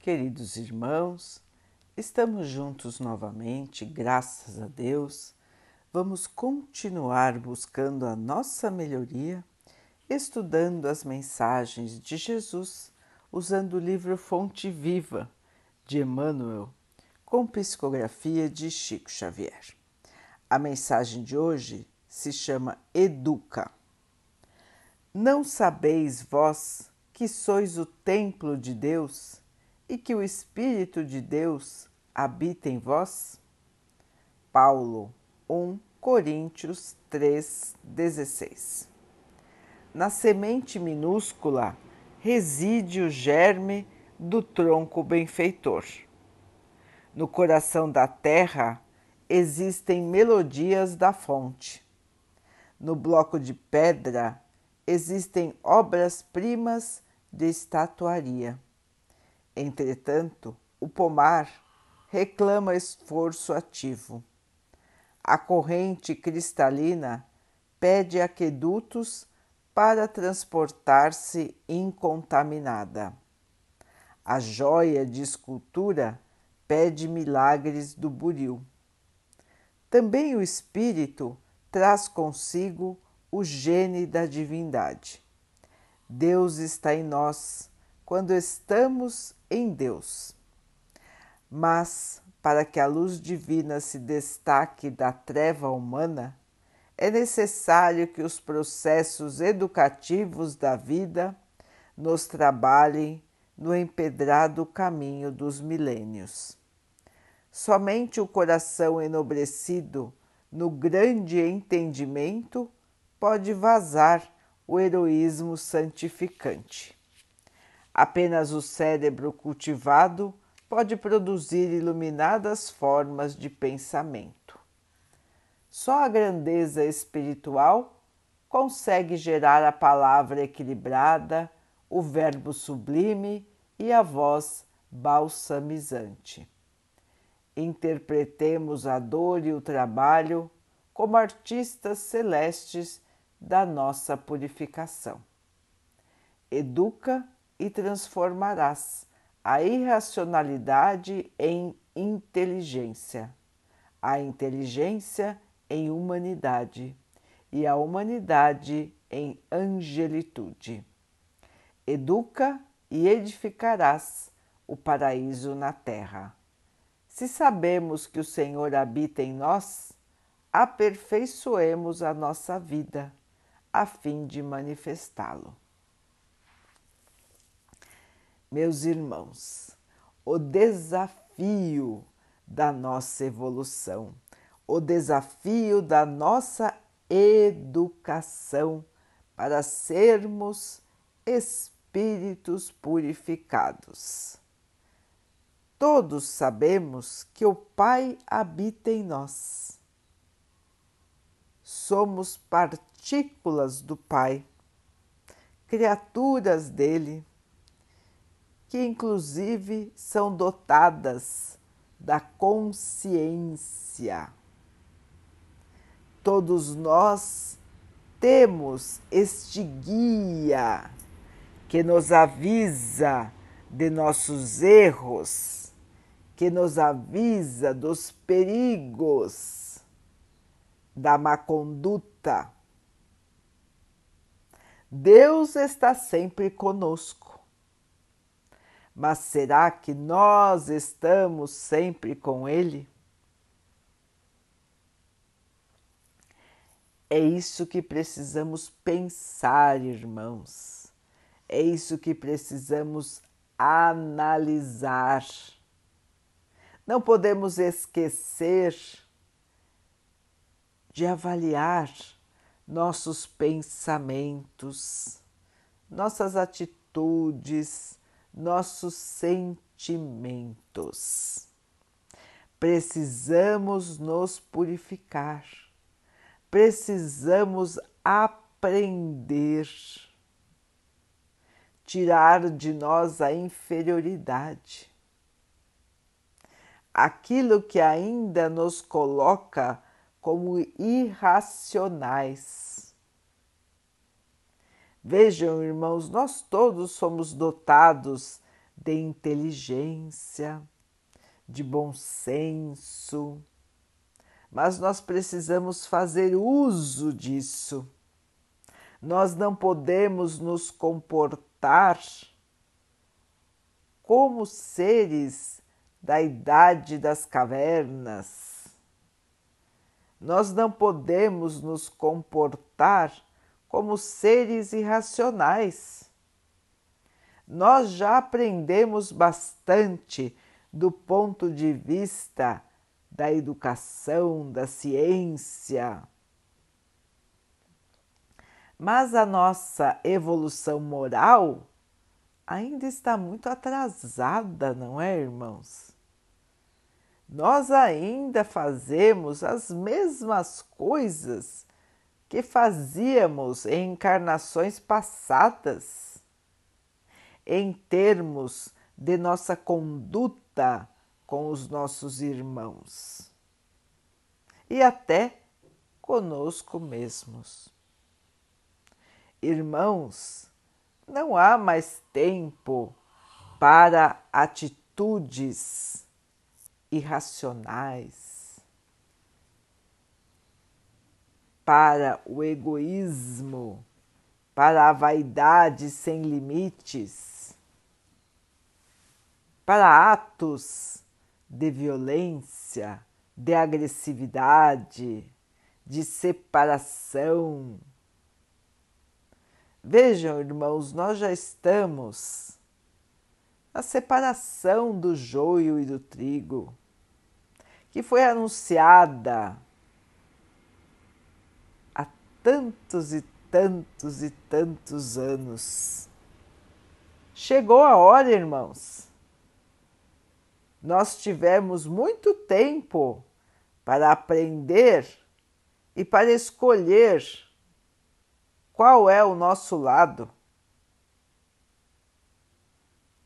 Queridos irmãos, estamos juntos novamente, graças a Deus. Vamos continuar buscando a nossa melhoria, estudando as mensagens de Jesus, usando o livro Fonte Viva de Emmanuel, com psicografia de Chico Xavier. A mensagem de hoje se chama Educa. Não sabeis vós que sois o templo de Deus e que o Espírito de Deus habita em vós? Paulo 1 Coríntios 3,16 Na semente minúscula reside o germe do tronco benfeitor. No coração da terra existem melodias da fonte. No bloco de pedra existem obras-primas de estatuaria Entretanto, o pomar reclama esforço ativo. A corrente cristalina pede aquedutos para transportar-se incontaminada. A joia de escultura pede milagres do buril. Também o espírito traz consigo o gene da divindade. Deus está em nós quando estamos em Deus. Mas, para que a luz divina se destaque da treva humana, é necessário que os processos educativos da vida nos trabalhem no empedrado caminho dos milênios. Somente o coração enobrecido no grande entendimento pode vazar o heroísmo santificante. Apenas o cérebro cultivado pode produzir iluminadas formas de pensamento. Só a grandeza espiritual consegue gerar a palavra equilibrada, o verbo sublime e a voz balsamizante. Interpretemos a dor e o trabalho como artistas celestes da nossa purificação. Educa e transformarás a irracionalidade em inteligência, a inteligência em humanidade e a humanidade em angelitude. Educa e edificarás o paraíso na terra. Se sabemos que o Senhor habita em nós, aperfeiçoemos a nossa vida a fim de manifestá-lo. Meus irmãos, o desafio da nossa evolução, o desafio da nossa educação para sermos espíritos purificados. Todos sabemos que o Pai habita em nós. Somos partículas do Pai, criaturas dele que inclusive são dotadas da consciência. Todos nós temos este guia que nos avisa de nossos erros, que nos avisa dos perigos da má conduta. Deus está sempre conosco mas será que nós estamos sempre com Ele? É isso que precisamos pensar, irmãos. É isso que precisamos analisar. Não podemos esquecer de avaliar nossos pensamentos, nossas atitudes, nossos sentimentos. Precisamos nos purificar, precisamos aprender, tirar de nós a inferioridade, aquilo que ainda nos coloca como irracionais Vejam, irmãos, nós todos somos dotados de inteligência, de bom senso, mas nós precisamos fazer uso disso. Nós não podemos nos comportar como seres da idade das cavernas. Nós não podemos nos comportar como seres irracionais. Nós já aprendemos bastante do ponto de vista da educação, da ciência. Mas a nossa evolução moral ainda está muito atrasada, não é, irmãos? Nós ainda fazemos as mesmas coisas que fazíamos em encarnações passadas, em termos de nossa conduta com os nossos irmãos e até conosco mesmos. Irmãos, não há mais tempo para atitudes irracionais, para o egoísmo, para a vaidade sem limites, para atos de violência, de agressividade, de separação. Vejam, irmãos, nós já estamos na separação do joio e do trigo, que foi anunciada tantos e tantos e tantos anos. Chegou a hora, irmãos. Nós tivemos muito tempo para aprender e para escolher qual é o nosso lado?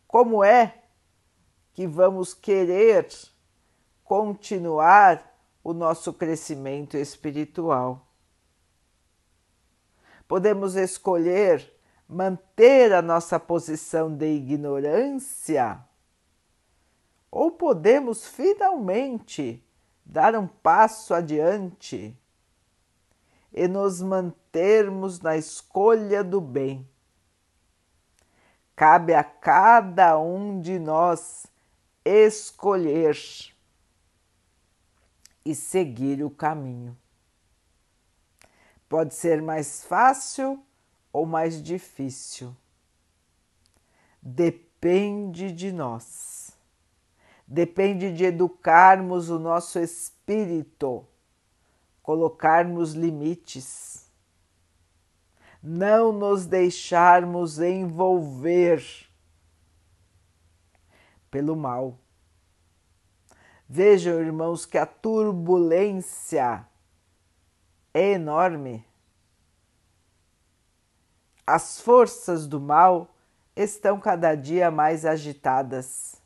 Como é que vamos querer continuar o nosso crescimento espiritual? Podemos escolher manter a nossa posição de ignorância ou podemos finalmente dar um passo adiante e nos mantermos na escolha do bem. Cabe a cada um de nós escolher e seguir o caminho. Pode ser mais fácil ou mais difícil. Depende de nós. Depende de educarmos o nosso espírito colocarmos limites, não nos deixarmos envolver pelo mal. Vejam, irmãos, que a turbulência é enorme. As forças do mal estão cada dia mais agitadas.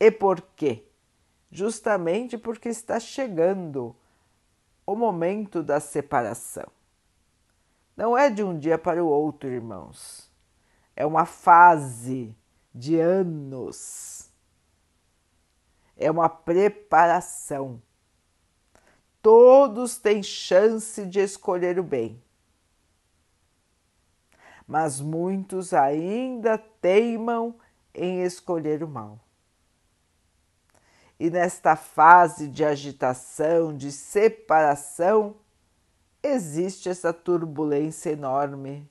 E por quê? Justamente porque está chegando o momento da separação. Não é de um dia para o outro, irmãos. É uma fase de anos. É uma preparação. Todos têm chance de escolher o bem. Mas muitos ainda teimam em escolher o mal. E nesta fase de agitação, de separação, existe essa turbulência enorme,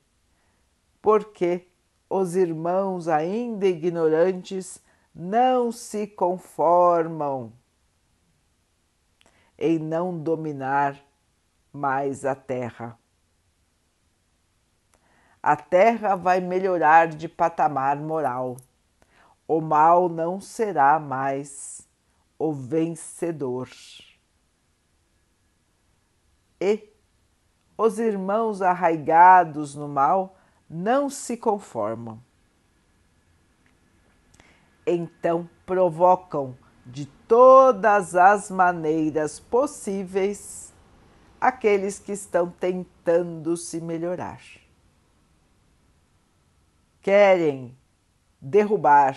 porque os irmãos ainda ignorantes não se conformam em não dominar mais a terra. A terra vai melhorar de patamar moral. O mal não será mais o vencedor. E os irmãos arraigados no mal não se conformam. Então provocam de todas as maneiras possíveis aqueles que estão tentando se melhorar. Querem derrubar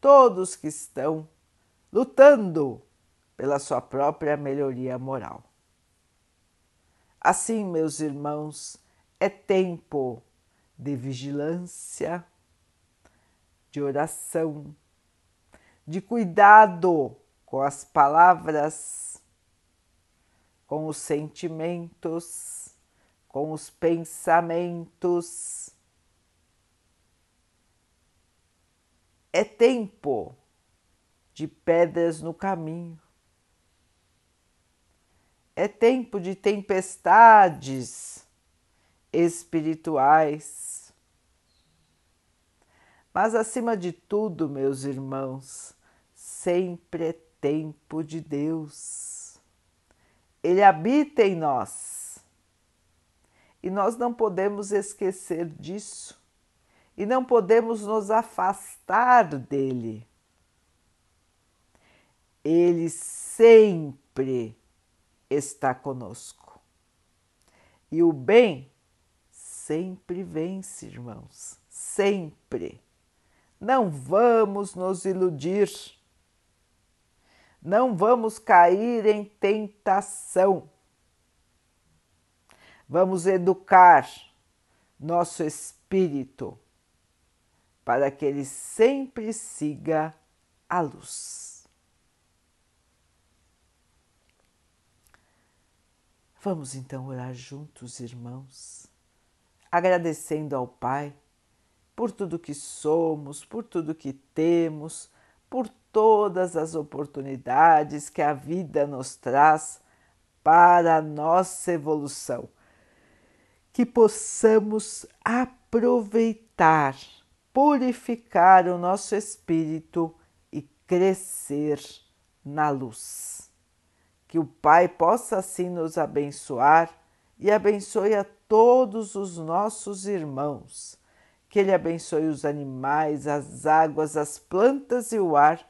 todos que estão lutando pela sua própria melhoria moral. Assim, meus irmãos, é tempo de vigilância, de oração, de cuidado com as palavras, com os sentimentos, com os pensamentos. É tempo de pedras no caminho. É tempo de tempestades espirituais. Mas, acima de tudo, meus irmãos, sempre é tempo de Deus. Ele habita em nós. E nós não podemos esquecer disso. E não podemos nos afastar dele. Ele sempre está conosco. E o bem sempre vence, irmãos, sempre. Não vamos nos iludir não vamos cair em tentação. Vamos educar nosso espírito para que ele sempre siga a luz. Vamos então orar juntos, irmãos, agradecendo ao Pai por tudo que somos, por tudo que temos, por todas as oportunidades que a vida nos traz para a nossa evolução. Que possamos aproveitar, purificar o nosso espírito e crescer na luz. Que o Pai possa assim nos abençoar e abençoe a todos os nossos irmãos. Que Ele abençoe os animais, as águas, as plantas e o ar